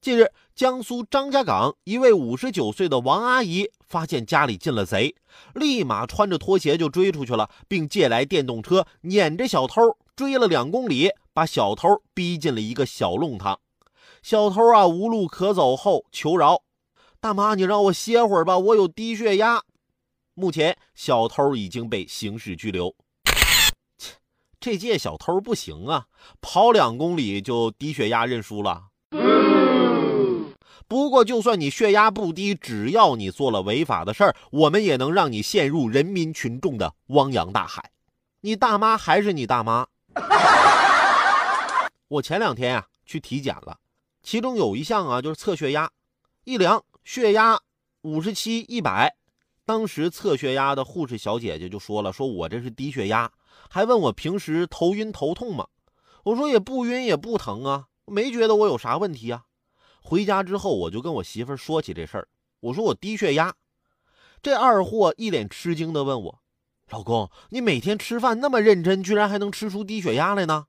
近日，江苏张家港一位五十九岁的王阿姨发现家里进了贼，立马穿着拖鞋就追出去了，并借来电动车撵着小偷追了两公里，把小偷逼进了一个小弄堂。小偷啊无路可走后求饶：“大妈，你让我歇会儿吧，我有低血压。”目前，小偷已经被刑事拘留。切，这届小偷不行啊，跑两公里就低血压认输了。不过，就算你血压不低，只要你做了违法的事儿，我们也能让你陷入人民群众的汪洋大海。你大妈还是你大妈。我前两天啊去体检了，其中有一项啊就是测血压，一量血压五十七一百，当时测血压的护士小姐姐就说了，说我这是低血压，还问我平时头晕头痛吗？我说也不晕也不疼啊，没觉得我有啥问题啊。回家之后，我就跟我媳妇说起这事儿。我说我低血压，这二货一脸吃惊的问我：“老公，你每天吃饭那么认真，居然还能吃出低血压来呢？”